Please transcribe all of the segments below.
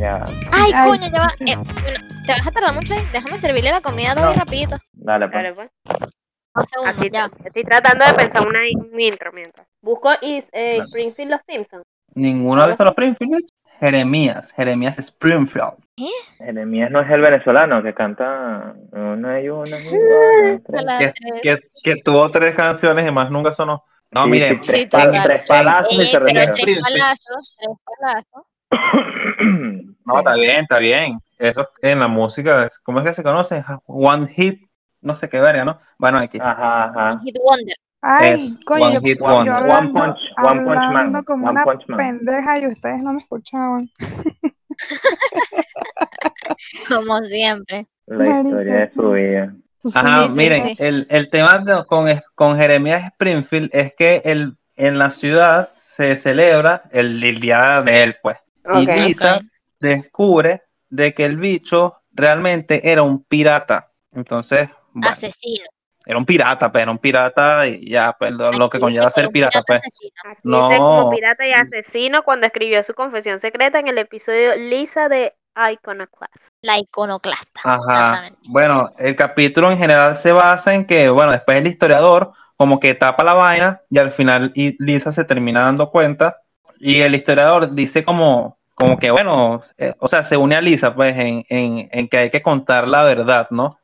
Ya. Ay, Ay. coño, ya va. Eh, bueno, te vas a tardar mucho ahí. Déjame servirle la comida No. rapidito. Dale, pues. Dale, pues. Un segundo, Así ya. estoy tratando de pensar una, un intro mientras. Busco is, eh. Springfield Los Simpsons. ¿Ninguno ha visto los Springfield? Jeremías, Jeremías Springfield. Jeremías no es el venezolano que canta una y una y una, Que, eh, que, que tuvo tres canciones y más nunca sonó. No, Sí, mire, sí, tres, Sí, pa- total. tres palazos y eh, se tres palazos, tres palazos. No, está bien, está bien. Eso en la música, ¿cómo es que se conoce? One hit, no sé qué verga, ¿no? Bueno, aquí. Ajá, ajá. Hit Wonder. Ay, Es coño, One yo, Hit yo Wonder. One hablando, Punch- One Punch Man, hablando como One una Punch Man. pendeja y ustedes no me escuchaban. Como siempre. La Marica, historia de su vida. Ajá, Sí, sí, miren, sí. El, el tema de- con, con Jeremías Springfield es que el, en la ciudad se celebra el, el día de él, pues. Y. Lisa descubre de que el bicho realmente era un pirata. Entonces, bueno, Asesino. era un pirata, pero era un pirata y ya, pues lo, lo que conlleva ser un pirata, pues. No. como pirata y asesino cuando escribió su confesión secreta en el episodio Lisa de Iconoclast. La iconoclasta. Ajá. Bueno, el capítulo en general se basa en que, bueno, después el historiador como que tapa la vaina y al final Lisa se termina dando cuenta y el historiador dice como, como que, bueno, eh, o sea, se une a Lisa pues en, en, en que hay que contar la verdad, ¿no?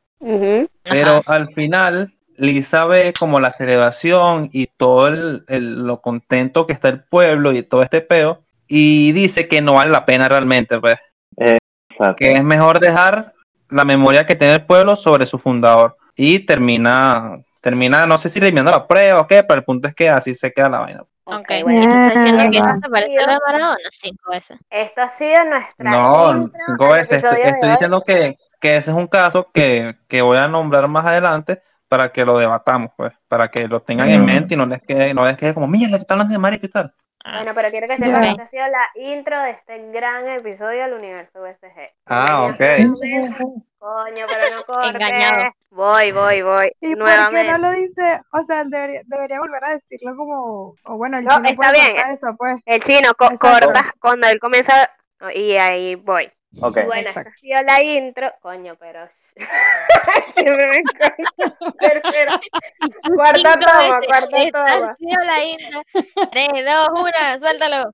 Pero al final Lisa ve como la celebración y todo el, el- lo contento que está el pueblo y todo este peo y dice que no vale la pena realmente, pues Exacto. que es mejor dejar la memoria que tiene el pueblo sobre su fundador y termina, termina, no sé si eliminando la prueba o qué, pero el punto es que así se queda la vaina. Ok, bueno. ¿y tú estás diciendo que eso se parece a la de Maradona? Cinco veces. Esto ha sido nuestra No, intro cinco veces, estoy, diciendo que, que ese es un caso que, que voy a nombrar más adelante para que lo debatamos, pues, para que lo tengan en Mm. mente y no les quede, no les quede como, mira, que están hablando de marico y tal. Bueno, pero quiero que sepan que esta ha sido la intro de este gran episodio del universo USG. Ah, ok. Coño, pero no cortes. Engañado. Voy, voy, voy. ¿Y por qué Nuevamente. no lo dice? O sea, debería, debería volver a decirlo como. O bueno, el No, chino está puede bien. eso, pues. El chino co- Exacto. corta cuando él comienza y ahí voy. Ok. Y bueno, esta ha sido la intro. Coño, pero. Tercera. Cuarta toma, veces. cuarta Esta ha toma. sido la intro. Tres, dos, una, suéltalo.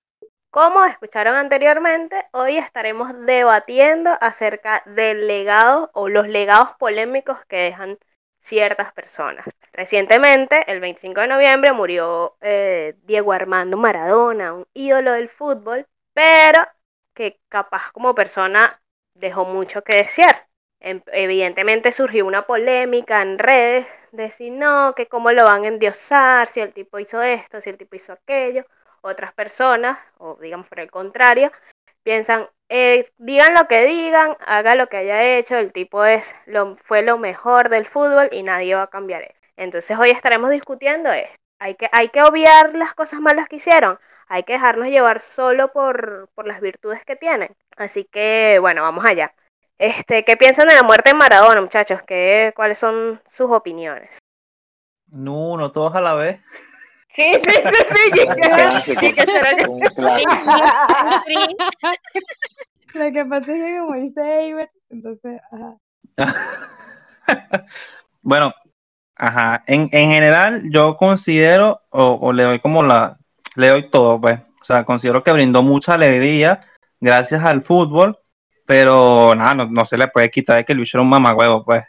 Como escucharon anteriormente, hoy estaremos debatiendo acerca del legado o los legados polémicos que dejan ciertas personas. Recientemente, el 25 de noviembre, murió eh, Diego Armando Maradona, un ídolo del fútbol, pero que capaz como persona dejó mucho que desear. Em- Evidentemente surgió una polémica en redes de si no, que cómo lo van a endiosar, si el tipo hizo esto, si el tipo hizo aquello otras personas, o digamos por el contrario, piensan, eh, digan lo que digan, haga lo que haya hecho, el tipo es lo, fue lo mejor del fútbol y nadie va a cambiar eso. Entonces hoy estaremos discutiendo esto. Hay que, hay que obviar las cosas malas que hicieron, hay que dejarnos llevar solo por, por las virtudes que tienen. Así que, bueno, vamos allá. Este, ¿qué piensan de la muerte de Maradona, muchachos? ¿Qué, ¿Cuáles son sus opiniones? No, no todos a la vez. Sí, sí, sí, sí. Sí, que. Lo que pasa es que como dice Eibert, entonces, ajá. Bueno, ajá, en, en general yo considero o, o le doy como la, le doy todo, pues, o sea, considero que brindó mucha alegría gracias al fútbol, pero nada, no, no se le puede quitar de que el bicho era un mamagüevo, pues.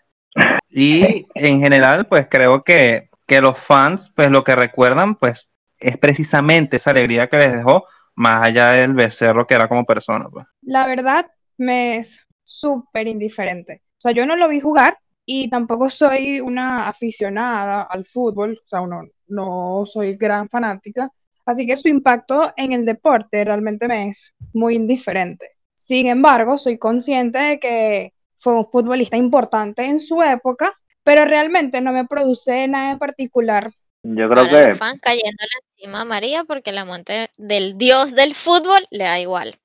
Y en general, pues creo que, que los fans, pues lo que recuerdan, pues, es precisamente esa alegría que les dejó, más allá del becerro que era como persona, pues. La verdad me es súper indiferente. O sea, yo no lo vi jugar y tampoco soy una aficionada al fútbol, o sea, no, no soy gran fanática, así que su impacto en el deporte realmente me es muy indiferente. Sin embargo, soy consciente de que fue un futbolista importante en su época, pero realmente no me produce nada en particular. Yo creo Para que los fans cayéndole encima a María porque la muerte del dios del fútbol le da igual.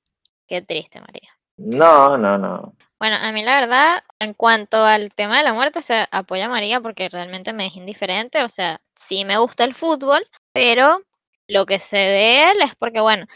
Qué triste, María. no, no, no. Bueno, a mí la verdad, en cuanto al tema de la muerte, o sea, apoyo a María porque realmente me es indiferente, o sea, sí me gusta el fútbol, pero lo que sé de él es porque, bueno,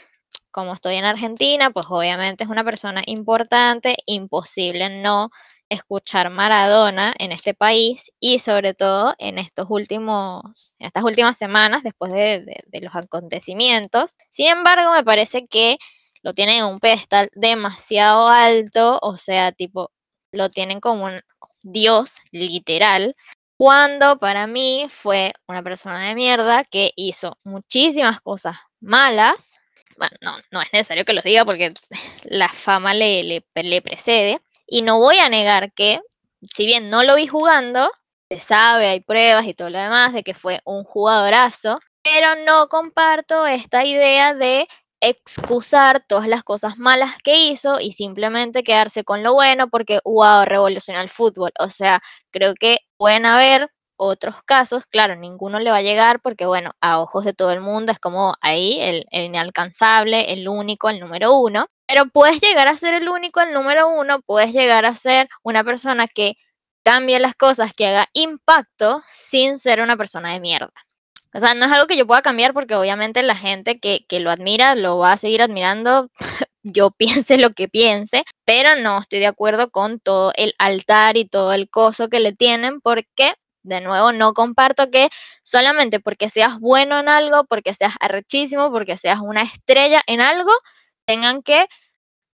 como estoy en Argentina, pues obviamente es una persona importante, imposible no escuchar Maradona en este país y sobre todo en estos últimos, estas últimas semanas después de, los acontecimientos. Sin embargo, me parece que lo tienen en un pedestal demasiado alto, o sea, tipo, lo tienen como un dios literal, cuando para mí fue una persona de mierda que hizo muchísimas cosas malas. Bueno, no, no es necesario que los diga porque la fama le, le precede. Y no voy a negar que, si bien no lo vi jugando, se sabe, hay pruebas y todo lo demás de que fue un jugadorazo, pero no comparto esta idea de excusar todas las cosas malas que hizo y simplemente quedarse con lo bueno porque wow, revolucionó el fútbol. O sea, creo que pueden haber otros casos, claro, ninguno le va a llegar porque bueno, a ojos de todo el mundo es como ahí el, el inalcanzable, el único, el número uno. Pero puedes llegar a ser el único, el número uno, puedes llegar a ser una persona que cambie las cosas, que haga impacto sin ser una persona de mierda. O sea, no es algo que yo pueda cambiar porque obviamente la gente que, que lo admira lo va a seguir admirando, yo piense lo que piense, pero no estoy de acuerdo con todo el altar y todo el coso que le tienen porque, de nuevo, no comparto que solamente porque seas bueno en algo, porque seas arrechísimo, porque seas una estrella en algo, tengan que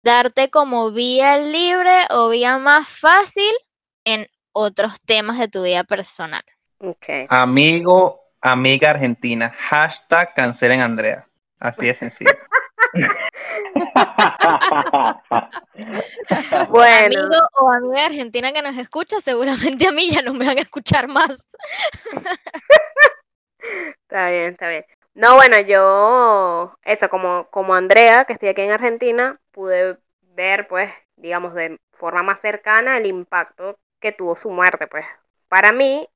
darte como vía libre o vía más fácil en otros temas de tu vida personal. Ok. Amigo, amiga argentina, hashtag cancelen Andrea. Así de sencillo. Bueno, Amigo o amiga argentina que nos escucha, seguramente a mí ya no me van a escuchar más. está bien, está bien. No, bueno, yo, eso, como, como Andrea, que estoy aquí en Argentina, pude ver, pues, digamos, de forma más cercana el impacto que tuvo su muerte, pues. Para mí,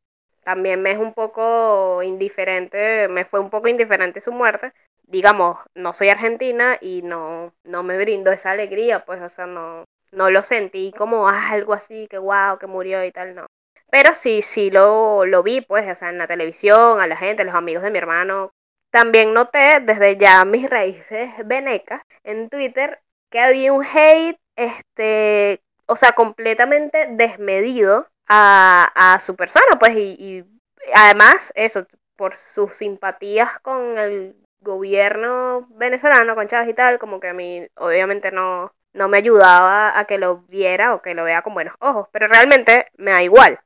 también me es un poco indiferente, me fue un poco indiferente su muerte. Digamos, no soy argentina y no, no me brindo esa alegría, pues, o sea, no, no lo sentí como ah, algo así, que wow, que murió y tal, no. Pero sí, sí lo, lo vi, pues, o sea, en la televisión, a la gente, a los amigos de mi hermano. También noté desde ya mis raíces venecas en Twitter que había un hate, este, o sea, completamente desmedido a, a su persona, pues, y, y además, eso, por sus simpatías con el gobierno venezolano, con Chávez y tal, como que a mí obviamente no, no me ayudaba a que lo viera o que lo vea con buenos ojos, pero realmente me da igual.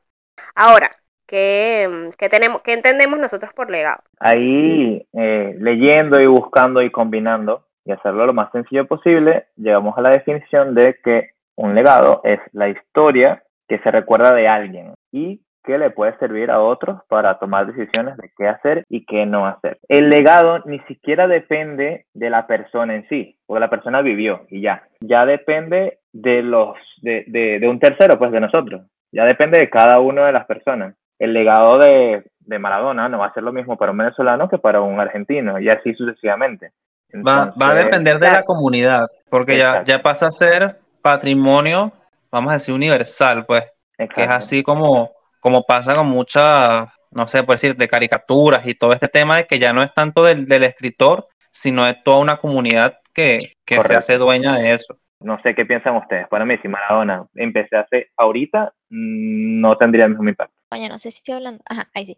Ahora, ¿qué, qué tenemos, entendemos nosotros por legado? Ahí, eh, leyendo y buscando y combinando y hacerlo lo más sencillo posible, llegamos a la definición de que un legado es la historia que se recuerda de alguien y que le puede servir a otros para tomar decisiones de qué hacer y qué no hacer. El legado ni siquiera depende de la persona en sí, porque la persona vivió y ya. Ya depende de los de, de, de un tercero, pues de nosotros. Ya depende de cada una de las personas. El legado de, de Maradona no va a ser lo mismo para un venezolano que para un argentino y así sucesivamente. Va, va a depender de la comunidad, porque ya, Exacto. ya pasa a ser patrimonio, vamos a decir, universal, pues, que es así como, como pasa con muchas, no sé, por decir, de caricaturas y todo este tema de que ya no es tanto del, del escritor, sino es toda una comunidad que, que se hace dueña de eso. No sé qué piensan ustedes. Para mí, si Maradona empecé hace ahorita, mm, no tendría el mismo impacto. No sé si estoy hablando. Ajá, ahí sí.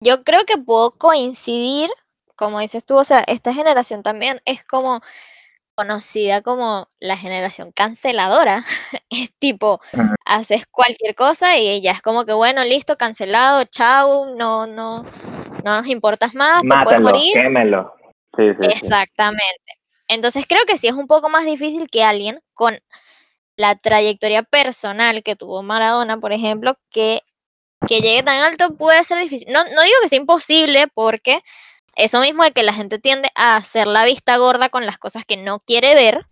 Yo creo que puedo coincidir, como dices tú, o sea, esta generación también es como conocida como la generación canceladora. Es tipo, haces cualquier cosa y ya es como que, bueno, listo, cancelado, chao, no, no, no nos importas más, te puedes Mátalo, morir. quémelo. Sí, sí, sí. Exactamente. Entonces creo que sí es un poco más difícil que alguien con la trayectoria personal que tuvo Maradona, por ejemplo, que, que llegue tan alto puede ser difícil. No, no digo que sea imposible porque eso mismo de que la gente tiende a hacer la vista gorda con las cosas que no quiere ver,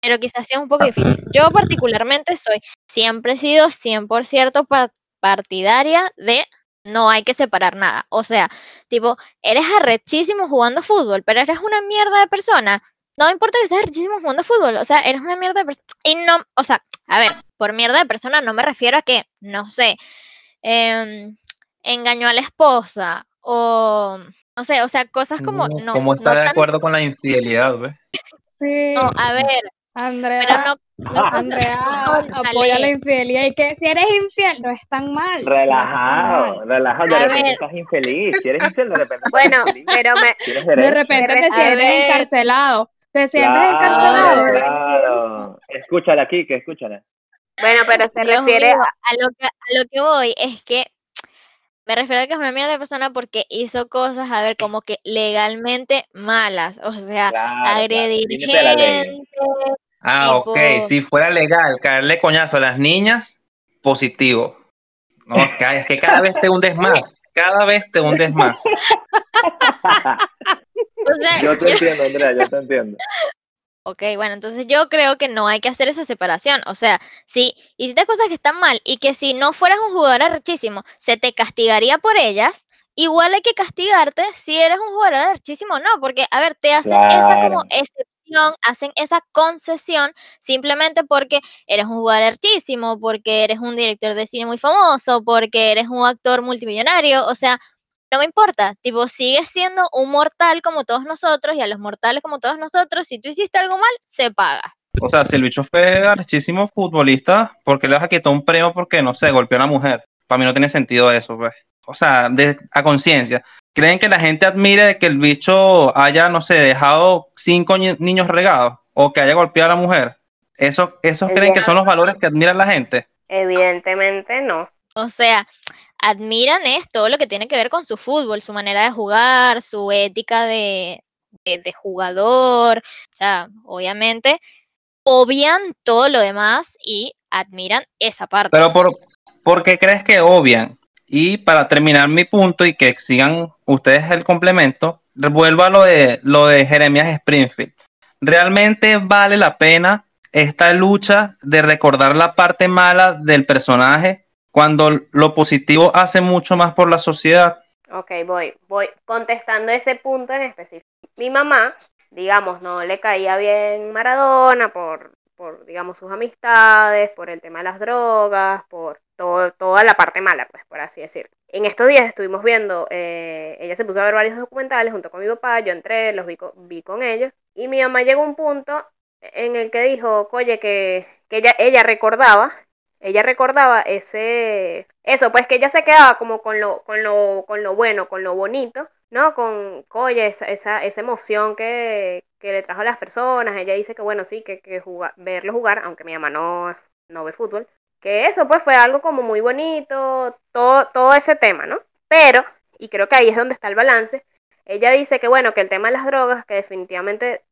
pero quizás sea un poco difícil. Yo particularmente soy, siempre he sido 100% par- partidaria de no hay que separar nada. O sea, tipo, eres arrechísimo jugando fútbol, pero eres una mierda de persona. No importa que seas arrechísimo jugando fútbol, o sea, eres una mierda de persona. Y no, o sea, a ver, por mierda de persona no me refiero a que, no sé, em, engañó a la esposa o, no sé, o sea, cosas como, no, ¿Cómo no está de tan acuerdo con la infidelidad, pues? Sí, No, a ver, Andrea, pero no, no Andrea Cónchale. apoya la infidelidad y que si eres infiel no es tan mal. no Relajado, mal. relajado. De A repente ver. estás infeliz. Si eres infiel, de repente Bueno, infeliz. pero me, De repente te sientes encarcelado. Te sientes Claro, encarcelado. claro. Escúchala aquí, que escúchala. Bueno, pero se Dios refiere mío, a, a lo que, a lo que voy es que me refiero a que es una mierda de persona porque hizo cosas, a ver, como que legalmente malas, o sea, Claro, agredir gente, Ah, ok. Tipo- Si fuera legal caerle coñazo a las niñas, positivo. No, ca- es que cada vez te hundes más. Cada vez te hundes más. o sea, Yo te entiendo, Andrea, yo te entiendo. Ok, bueno, entonces yo creo que no hay que hacer esa separación. O sea, si hiciste cosas que están mal y que si no fueras un jugador arrechísimo, se te castigaría por ellas, igual hay que castigarte si eres un jugador arrechísimo o no, porque, a ver, te hacen esa como excepción, hacen esa concesión simplemente porque eres un jugador arrechísimo, porque eres un director de cine muy famoso, porque eres un actor multimillonario, o sea, no me importa, tipo, sigues siendo un mortal como todos nosotros y a los mortales como todos nosotros, si tú hiciste algo mal, se paga. O sea, si el bicho fue arrechísimo futbolista, ¿por qué le vas a quitar un premio porque, no sé, golpeó a una mujer? Para mí no tiene sentido eso, pues. O sea, de- a conciencia. ¿Creen que la gente admire que el bicho haya, no sé, dejado cinco ni- niños regados o que haya golpeado a la mujer? ¿Eso, ¿Esos creen que son los valores que admira la gente? evidentemente no. O sea, admiran es todo lo que tiene que ver con su fútbol, su manera de jugar, su ética de, de, jugador. O sea, obviamente, obvian todo lo demás y admiran esa parte. Pero por, ¿por qué crees que obvian? Y para terminar mi punto y que sigan ustedes el complemento, vuelvo a lo de, lo de Jeremías Springfield. ¿Realmente vale la pena esta lucha de recordar la parte mala del personaje cuando lo positivo hace mucho más por la sociedad? Ok, voy, voy contestando ese punto en específico. Mi mamá, digamos, no le caía bien Maradona por, por digamos, sus amistades, por el tema de las drogas, por todo, toda la parte mala, pues, por así decirlo. En estos días estuvimos viendo, eh, ella se puso a ver varios documentales junto con mi papá, yo entré, los vi, co- vi con ellos, y mi mamá llegó a un punto en el que dijo, oye, que, que ella, ella recordaba ella recordaba ese eso pues que ella se quedaba como con lo con lo con lo bueno con lo bonito no con oye esa, esa, esa emoción que, que le trajo a las personas. Ella dice que bueno sí que, que jugar, verlo jugar aunque mi mamá no no ve fútbol que eso pues fue algo como muy bonito todo todo ese tema no pero y creo que ahí es donde está el balance ella dice que bueno que el tema de las drogas que definitivamente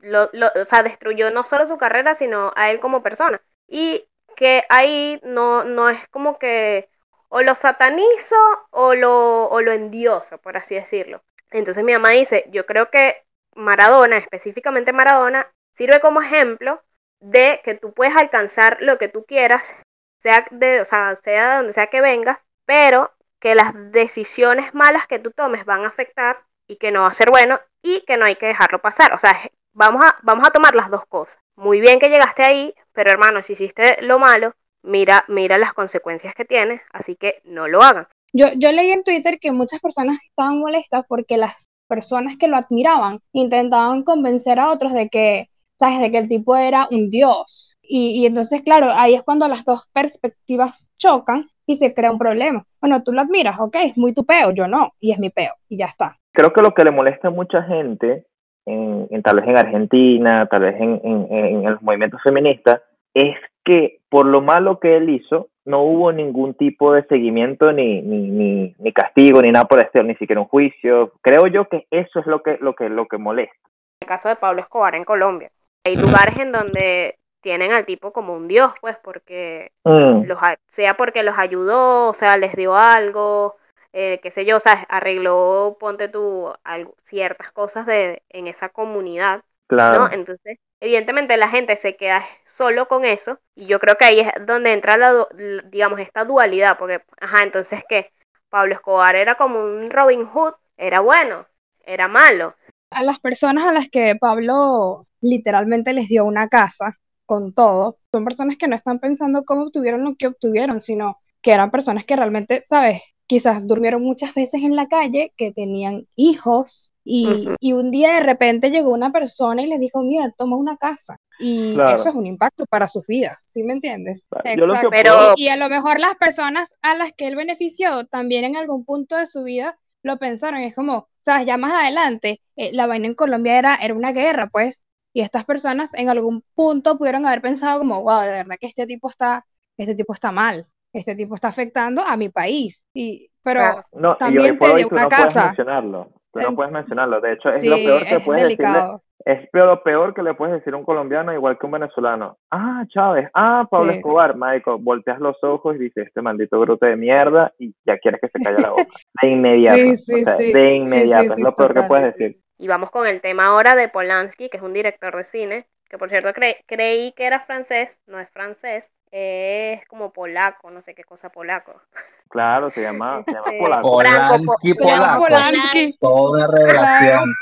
lo- lo- o sea, destruyó no solo su carrera sino a él como persona. Y que ahí no, no es como que o lo satanizo o lo, o lo endioso, por así decirlo. Entonces mi mamá dice, yo creo que Maradona, específicamente Maradona, sirve como ejemplo de que tú puedes alcanzar lo que tú quieras, sea de, o sea, sea de donde sea que vengas, pero que las decisiones malas que tú tomes van a afectar y que no va a ser bueno y que no hay que dejarlo pasar. O sea, vamos a, vamos a tomar las dos cosas. Muy bien que llegaste ahí, pero hermano, si hiciste lo malo, mira, mira las consecuencias que tiene, así que no lo hagan. Yo, yo leí en Twitter que muchas personas estaban molestas porque las personas que lo admiraban intentaban convencer a otros de que, ¿sabes? De que el tipo era un dios. Y, y entonces, claro, ahí es cuando las dos perspectivas chocan y se crea un problema. Bueno, tú lo admiras, ok, es muy tu peo, yo no, y es mi peo, y ya está. Creo que lo que le molesta a mucha gente, en, en- tal vez en Argentina, tal vez en, en, en los movimientos feministas, es que por lo malo que él hizo, no hubo ningún tipo de seguimiento, ni, ni, ni, ni castigo, ni nada por el estilo, ni siquiera un juicio. Creo yo que eso es lo que, lo que, lo que molesta. el caso de Pablo Escobar en Colombia. Hay lugares en donde tienen al tipo como un dios, pues, porque Mm, los, sea porque los ayudó, o sea, les dio algo, eh, qué sé yo, o sea, arregló, ponte tú, algo- ciertas cosas de, en esa comunidad, claro. ¿no? Entonces, evidentemente la gente se queda solo con eso, y yo creo que ahí es donde entra la, digamos, esta dualidad, porque, ajá, entonces, ¿qué? Pablo Escobar era como un Robin Hood, era bueno, era malo, A las personas a las que Pablo literalmente les dio una casa con todo, son personas que no están pensando cómo obtuvieron lo que obtuvieron, sino que eran personas que realmente, ¿sabes? Quizás durmieron muchas veces en la calle, que tenían hijos, Y, Ujú. y un día de repente llegó una persona y les dijo, mira, toma una casa. Y Claro. eso es un impacto para sus vidas, ¿sí me entiendes? Exacto. Pero- Y a lo mejor las personas a las que él benefició también en algún punto de su vida lo pensaron. Es como, o sea, ya más adelante, eh, la vaina en Colombia era, era una guerra, pues. Y estas personas en algún punto pudieron haber pensado como, wow, de verdad que este tipo está, este tipo está mal, este tipo está afectando a mi país. Y, pero. No, y También por te dio tú una no puedes casa. mencionarlo. Tú no puedes mencionarlo. De hecho, es sí, lo peor que es puedes decirle. delicado. Es peor, lo peor que le puedes decir a un colombiano igual que un venezolano. Ah, Chávez. Ah, Pablo Sí. Escobar. Marico, volteas los ojos y dices, este maldito brote de mierda y ya quieres que se calle la boca. De inmediato. Sí, sí, o sea, sí. de inmediato. sí, es sí, lo peor que puedes decir. Y vamos con el tema ahora de Polanski, que es un director de cine, que por cierto cre- creí que era francés, no es francés, es como polaco, no sé qué cosa polaco. Claro, se llama, se llama Este, polaco. Llama polaco. Polanski. Toda revelación.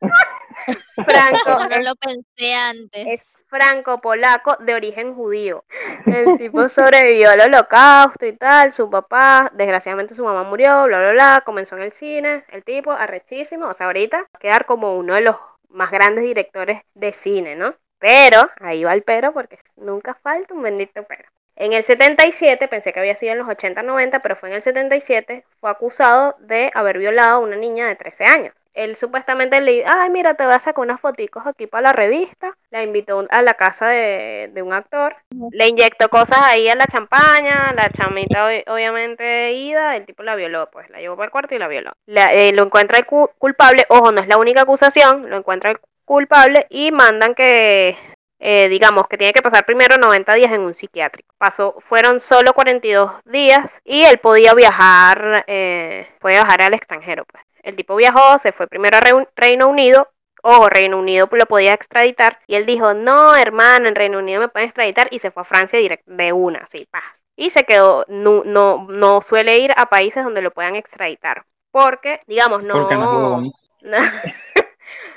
Franco Yo no lo pensé antes. es franco-polaco de origen judío. El tipo sobrevivió al holocausto y tal, su papá, desgraciadamente su mamá murió, bla, bla, bla, comenzó en el cine, el tipo, arrechísimo, o sea, ahorita va a quedar como uno de los más grandes directores de cine, ¿no? Pero, ahí va el pero, porque nunca falta un bendito pero. En el 77, pensé que había sido en los 80-90, pero fue en el 77, fue acusado de haber violado a una niña de 13 años. Él supuestamente le ay, mira, te voy a sacar unas foticos aquí para la revista. La invitó a la casa de, de un actor. Le inyectó cosas ahí a la champaña. La chamita, ob- obviamente, ida. El tipo la violó, pues. La llevó para el cuarto y la violó. La- eh, lo encuentra el cu- culpable. Ojo, no es la única acusación. Lo encuentra el culpable y mandan que eh, digamos que tiene que pasar primero 90 días en un psiquiátrico. Pasó, fueron solo 42 días y él podía viajar, eh, podía viajar al extranjero. Pues. El tipo viajó, se fue primero a Reun- Reino Unido. Ojo, Reino Unido lo podía extraditar. Y él dijo, no, hermano, en Reino Unido me pueden extraditar. Y se fue a Francia direct de una, así, pa. Y se quedó, no, no, no suele ir a países donde lo puedan extraditar. Porque, digamos, no... Porque no.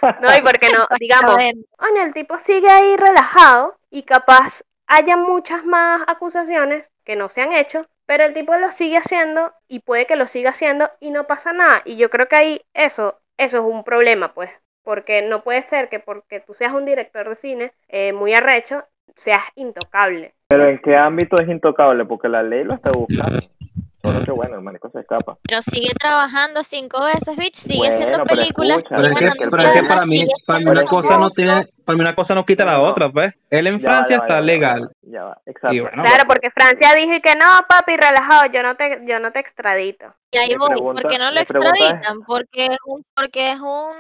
no, y porque no, digamos, Oye, el tipo sigue ahí relajado y capaz haya muchas más acusaciones que no se han hecho, pero el tipo lo sigue haciendo y puede que lo siga haciendo y no pasa nada. Y yo creo que ahí eso, eso es un problema, pues, porque no puede ser que porque tú seas un director de cine eh, muy arrecho, seas intocable. Pero ¿en qué ámbito es intocable? Porque la ley lo está buscando. Solo que bueno, el marico se escapa. pero sigue trabajando cinco veces, bitch, sigue Bueno, haciendo pero películas, escucha, Pero es que, pero es que para mí, para mí una cosa no tiene, para mí una cosa no quita la otra, pues. Él en Ya va, Francia va, está ya va, legal. Ya va, exacto. Bueno, Claro, porque Francia dijo y que no, papi, relajado, yo no te, yo no te extradito. Y ahí voy, pregunta- ¿por qué no lo extraditan? Porque es un, porque es un,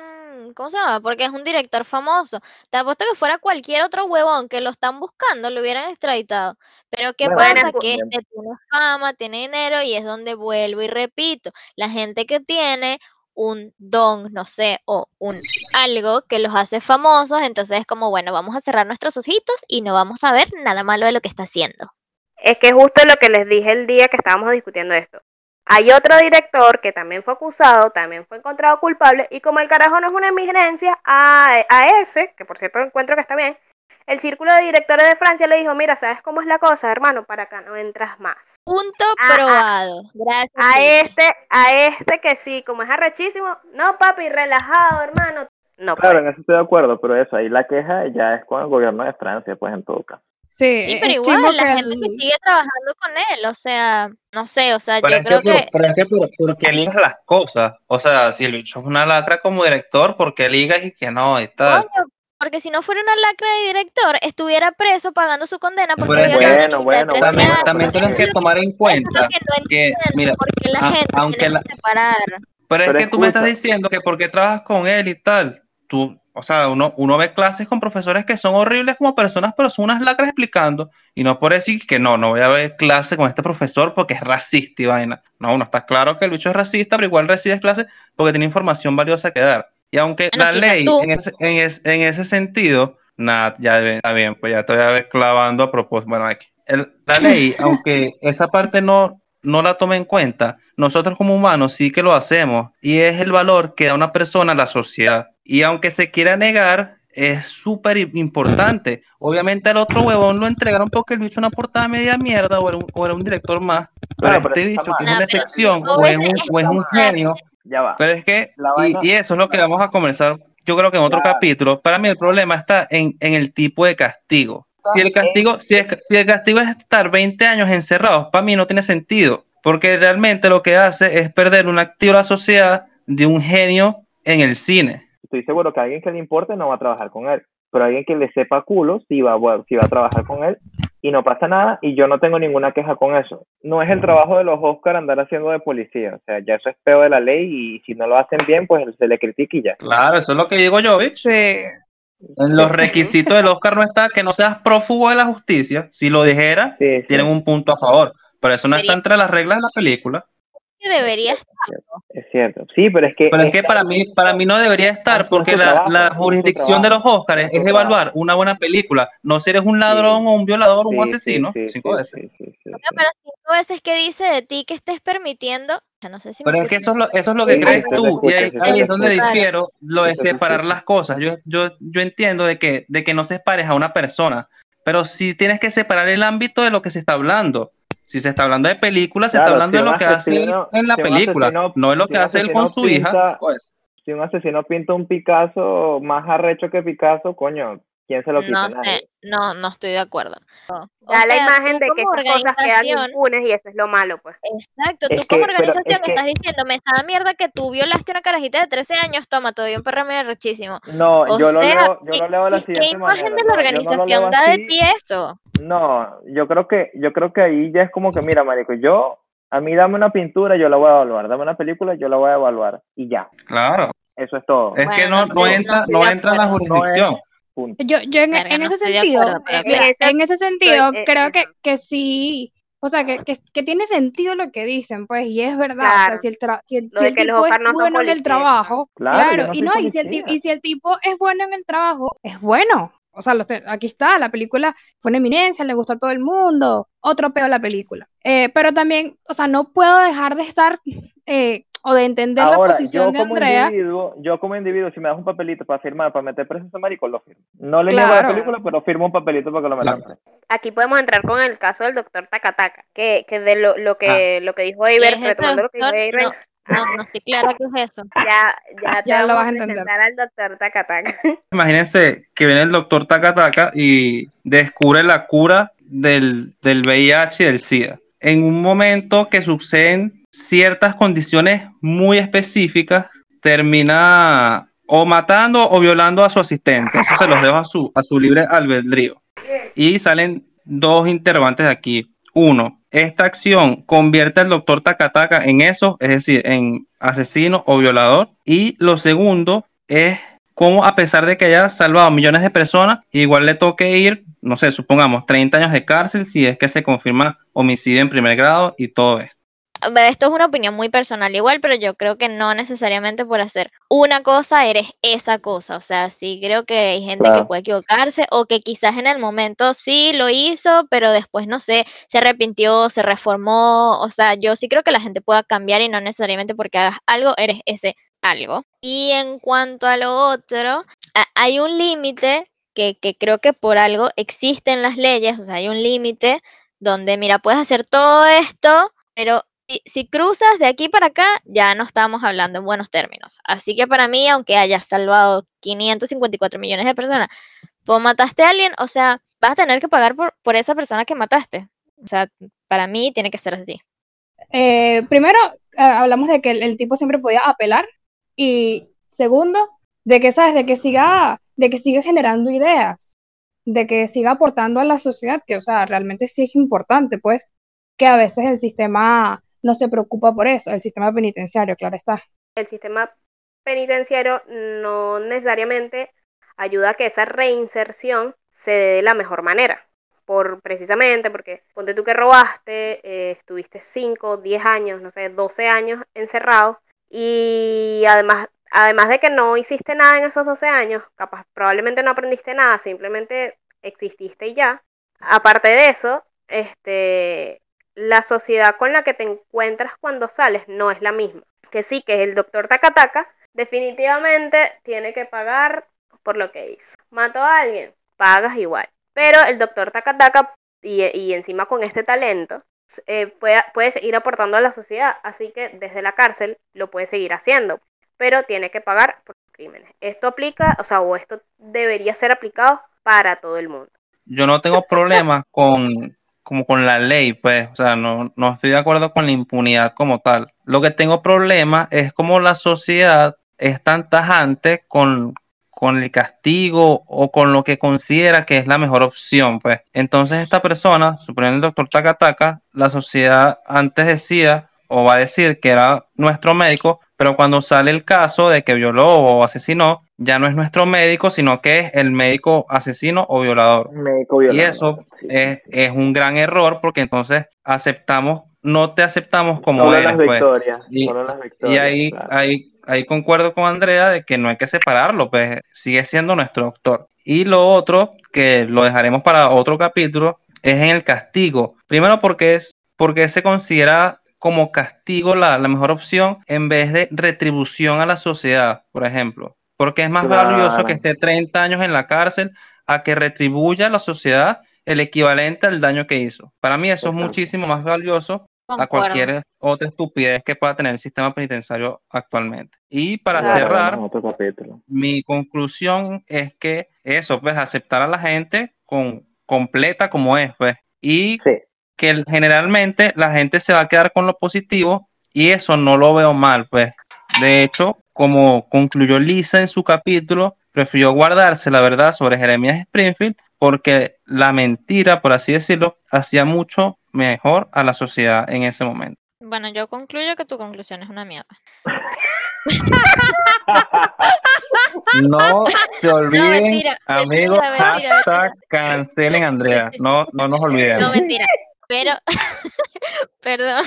¿cómo se llama? Porque es un director famoso. Te apuesto que fuera cualquier otro huevón que lo están buscando, lo hubieran extraditado. Pero ¿qué Bueno, pasa? Que este tiene fama, tiene dinero y es donde vuelvo y repito, la gente que tiene un don, no sé, o un algo que los hace famosos, entonces es como, bueno, vamos a cerrar nuestros ojitos y no vamos a ver nada malo de lo que está haciendo. Es que justo lo que les dije el día que estábamos discutiendo esto. Hay otro director que también fue acusado, también fue encontrado culpable, y como el carajo no es una eminencia, a, a ese, que por cierto encuentro que está bien, el círculo de directores de Francia le dijo, mira, ¿sabes cómo es la cosa, hermano? Para acá no entras más. Punto Ah, ah, probado. Gracias. A este, a este que sí, como es arrechísimo, no papi, relajado, hermano. No, Claro, en pues. eso estoy de acuerdo, pero eso, ahí la queja ya es con el gobierno de Francia, pues en todo caso. Sí, Sí, es pero igual, la que gente que el- sigue trabajando con él, o sea, no sé, o sea, Pero yo es creo que, que pero es que por, porque ligas las cosas. O sea, si el bicho es una lacra como director, porque ligas y que no y tal? Coño, porque si no fuera una lacra de director, estuviera preso pagando su condena porque es que- Bueno, bueno, 13 También, también es que que- tomar en es cuenta lo que no que, mira, porque la a- gente aunque tiene la- que separar. Pero es Pero que tú me estás escucha. diciendo que porque trabajas con él y tal, tú, o sea, uno, uno ve clases con profesores que son horribles como personas, pero son unas lacras explicando, y no por decir que no, no voy a ver clase con este profesor porque es racista y vaina. No, uno está claro que el bicho es racista, pero igual recibes clases porque tiene información valiosa que dar. Y aunque Bueno, la ley en ese, en, es- en ese sentido, nada, ya está bien, pues ya ver clavando a propósito. Bueno, aquí. El- la ley, aunque esa parte no, no la tome en cuenta, nosotros como humanos sí que lo hacemos y es el valor que da una persona a la sociedad. Y aunque se quiera negar, es súper importante. Obviamente al otro huevón lo entregaron porque el bicho una portada media mierda o era un, o era un director más. Pero Claro, pero este bicho que es una excepción o es un, o es un genio, ya va. Pero es que, y, eso es lo que vamos a conversar, yo creo que en otro Claro. capítulo. Para mí el problema está en, en el tipo de castigo. Si el castigo, si, es- si el castigo es estar 20 años encerrados, para mí no tiene sentido, porque realmente lo que hace es perder un activo a la sociedad de un genio en el cine. Estoy seguro que alguien que le importe no va a trabajar con él, pero alguien que le sepa culo sí va, a- sí va a trabajar con él y no pasa nada y yo no tengo ninguna queja con eso. No es el trabajo de los Oscar andar haciendo de policía, o sea, ya eso es peo de la ley y si no lo hacen bien, pues se le critica y ya. Claro, eso es lo que digo yo, ¿ves? Sí. En los requisitos del Oscar no está que no seas prófugo de la justicia. Si lo dijera, Sí, sí, tienen un punto a favor. Pero eso no está entre las reglas de la película. Que debería es cierto. Sí, pero es que... Pero es que para mí, para mí no debería estar, porque la, jurisdicción de los Oscars es evaluar una buena película, no si eres un ladrón o un violador o un asesino, sí, cinco sí, veces. sí, sí, sí, No, sí. pero veces que dice de ti que estés permitiendo, ya no sé si me Pero es que eso es lo, eso es lo que Sí, crees sí, tú, y ahí, sí, ahí se es donde difiero lo de separar las cosas. Yo, yo, yo entiendo de que, de que no separes a una persona, pero sí tienes que separar el ámbito de lo que se está hablando. Si se está hablando de película, se está hablando si de lo que hace en la si película, asesino- no es lo si que hace él con su hija. pues. Si un asesino pinta un Picasso más arrecho que Picasso, coño, ¿quién se lo quita? No Nadie. sé, no, no estoy de acuerdo. Da la sea, imagen de que estas cosas quedan impunes y eso es lo malo, pues. Exacto, Es tú como que- organización es que- estás diciendo, me da mierda que tú violaste una carajita de 13 años, toma, te doy un perro medio rechísimo. No, O yo lo sea, leo, yo ¿qué- lo leo de la ¿y ¿qué siguiente imagen manera. de la no lo organización da de ti eso? No, yo creo que, yo creo que ahí ya es como que, mira, marico, yo, a mí dame una pintura, yo la voy a evaluar, dame una película, yo la voy a evaluar, y ya, Claro, eso es todo, es que Bueno, no, no entra, no no entra en la jurisdicción. Punto. Yo, yo en, Verga, en no ese sentido, acuerdo, pero eh, mira, mira, esa- en ese sentido, eh, creo eh, que, que sí, o sea, que, que, que tiene sentido lo que dicen, pues, y es verdad, o sea, si el, tra- si el, si el tipo es no bueno en el trabajo, Claro, claro, yo no y no, y si, el, y si el tipo es bueno en el trabajo, es bueno. O sea, los aquí está, la película fue una eminencia, le gustó a todo el mundo, otro peo la película. Eh, pero también, o sea, no puedo dejar de estar eh, o de entender la posición yo de como Andrea. individuo, yo como individuo, si me das un papelito para firmar, para meter preso a ese marico, lo firmo. No le niego Claro. la película, pero firmo un papelito para que lo metan Claro. Aquí podemos entrar con el caso del doctor Takataka, que, que de lo, lo que lo que dijo es ese retomando lo que dijo? Eiber, No, no estoy clara qué es eso. ya, ya, te Ya lo vas a entender. presentar al doctor Takataka. Imagínense que viene el doctor Takataka y descubre la cura del, del VIH y del SIDA. En un momento que suceden ciertas condiciones muy específicas, termina o matando o violando a su asistente. Eso se los dejo a su, a su libre albedrío. Y salen dos interrogantes aquí. Uno, esta acción convierte al doctor Takataka en eso, es decir, en asesino o violador. Y lo segundo es cómo a pesar de que haya salvado millones de personas, igual le toque ir, no sé, supongamos 30 años de cárcel si es que se confirma homicidio en primer grado y todo esto. Esto es una opinión muy personal igual, pero yo creo que no necesariamente por hacer una cosa eres esa cosa. O sea, sí creo que hay gente que puede equivocarse o que quizás en el momento sí lo hizo, pero después, no sé, se arrepintió, se reformó. O sea, yo sí creo que la gente pueda cambiar y no necesariamente porque hagas algo eres ese algo. Y en cuanto a lo otro, hay un límite que, que creo que por algo existen las leyes, o sea, hay un límite donde, mira, puedes hacer todo esto, pero si, cruzas de aquí para acá, ya no estamos hablando en buenos términos. Así que para mí, aunque hayas salvado 554 millones de personas, pues mataste a alguien, o sea, vas a tener que pagar por, por esa persona que mataste. O sea, para mí tiene que ser así. Eh, primero, eh, hablamos de que el, el tipo siempre podía apelar. Y segundo, de que, ¿sabes? De que siga, de que siga generando ideas, de que siga aportando a la sociedad, que, o sea, realmente sí es importante, pues, que a veces el sistema no se preocupa por eso, el sistema penitenciario, claro está. El sistema penitenciario no necesariamente ayuda a que esa reinserción se dé de la mejor manera. Por precisamente porque ponte tú que robaste, eh, estuviste 5, 10 años, no sé, 12 años encerrado y además además de que no hiciste nada en esos 12 años, capaz probablemente no aprendiste nada, simplemente exististe y ya. Aparte de eso, este la sociedad con la que te encuentras cuando sales no es la misma. Que sí, que el doctor Takataka definitivamente tiene que pagar por lo que hizo. Mató a alguien, pagas igual. Pero el doctor Takataka, y, y encima con este talento, eh, puede, puede seguir aportando a la sociedad, así que desde la cárcel lo puede seguir haciendo, pero tiene que pagar por crímenes. Esto aplica, o sea, o esto debería ser aplicado para todo el mundo. Yo no tengo problemas con, como con la ley, pues, o sea, no, no estoy de acuerdo con la impunidad como tal. Lo que tengo problema es como la sociedad es tan tajante con, con el castigo o con lo que considera que es la mejor opción, pues. Entonces esta persona, suponiendo el doctor Takataka, la sociedad antes decía o va a decir que era nuestro médico, pero cuando sale el caso de que violó o asesinó, ya no es nuestro médico, sino que es el médico asesino o violador. Médico Y eso sí. es, es un gran error porque entonces aceptamos, no te aceptamos como Solo eres, las pues. victorias. Y- solo las Y ahí, claro. ahí, ahí concuerdo con Andrea de que no hay que separarlo, pues sigue siendo nuestro doctor. Y lo otro, que lo dejaremos para otro capítulo, es en el castigo. Primero porque es porque se considera como castigo la, la mejor opción en vez de retribución a la sociedad, por ejemplo. Porque es más Claro. valioso que esté 30 años en la cárcel a que retribuya a la sociedad el equivalente al daño que hizo. Para mí eso es muchísimo más valioso a Concuerdo. cualquier otra estupidez que pueda tener el sistema penitenciario actualmente. Y para Claro. cerrar, En otro capítulo. mi conclusión es que eso, pues aceptar a la gente con completa como es, pues, y Sí. que generalmente la gente se va a quedar con lo positivo y eso no lo veo mal, pues. De hecho, como concluyó Lisa en su capítulo, prefirió guardarse la verdad sobre Jeremías Springfield porque la mentira, por así decirlo, hacía mucho mejor a la sociedad en ese momento. Bueno, yo concluyo que tu conclusión es una mierda. No se olviden, mentira, amigos, mentira, mentira, hashtag cancelen Andrea. No, no nos olvidemos. No, mentira. Pero, perdón.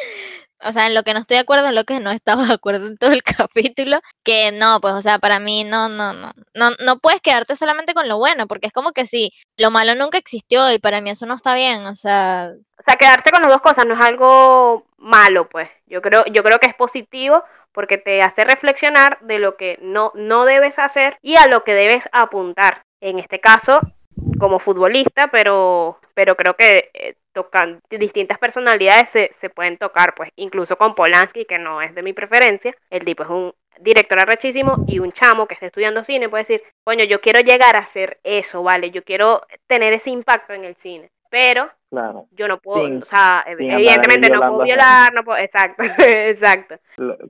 O sea, en lo que no estoy de acuerdo, en lo que no estaba de acuerdo en todo el capítulo, que no, pues, o sea, para mí no, no, no, no, no puedes quedarte solamente con lo bueno, porque es como que sí, lo malo nunca existió y para mí eso no está bien, o sea, O sea, quedarse con las dos cosas no es algo malo, pues. Yo creo, yo creo que es positivo porque te hace reflexionar de lo que no, no debes hacer y a lo que debes apuntar. En este caso, como futbolista, pero, pero creo que eh, tocan distintas personalidades se, se pueden tocar, pues, incluso con Polanski, que no es de mi preferencia. El tipo es un director arrechísimo y un chamo que está estudiando cine puede decir, coño, yo quiero llegar a hacer eso, ¿vale? Yo quiero tener ese impacto en el cine. Pero Claro. yo no puedo, Sin- o sea, evidentemente no puedo violar, no puedo, exacto, exacto.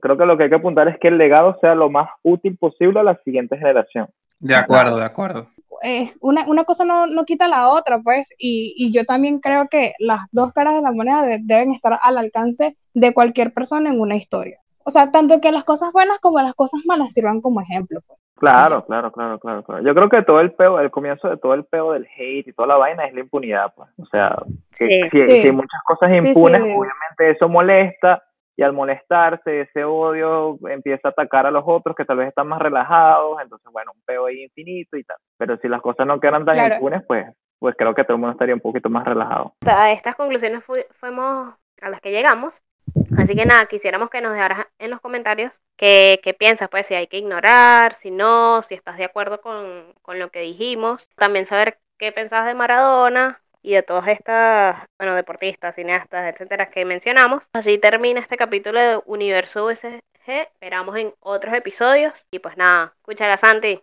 Creo que lo que hay que apuntar es que el legado sea lo más útil posible a la siguiente generación. De acuerdo, de acuerdo. es una, una cosa no, no quita la otra, pues, y, y yo también creo que las dos caras de la moneda de- deben estar al alcance de cualquier persona en una historia. O sea, tanto que las cosas buenas como las cosas malas sirvan como ejemplo. pues. Claro, claro, claro, claro, claro. Yo creo que todo el peo, el comienzo de todo el peo del hate y toda la vaina es la impunidad, pues. O sea, que, Sí. si, Sí. si hay muchas cosas Sí, impunes, sí. obviamente eso molesta y al molestarse ese odio empieza a atacar a los otros que tal vez están más relajados, entonces bueno, un peo ahí infinito y tal. Pero si las cosas no quedan tan Claro. impunes, pues, pues creo que todo el mundo estaría un poquito más relajado. A estas conclusiones fu- fuimos a las que llegamos. Así que nada, quisiéramos que nos dejaras en los comentarios qué, qué piensas, pues si hay que ignorar, si no, si estás de acuerdo con, con lo que dijimos. También saber qué pensabas de Maradona y de todas estas, bueno, deportistas, cineastas, etcétera, que mencionamos. Así termina este capítulo de Universo USG. Esperamos en otros episodios. Y pues nada, escúchala Santi.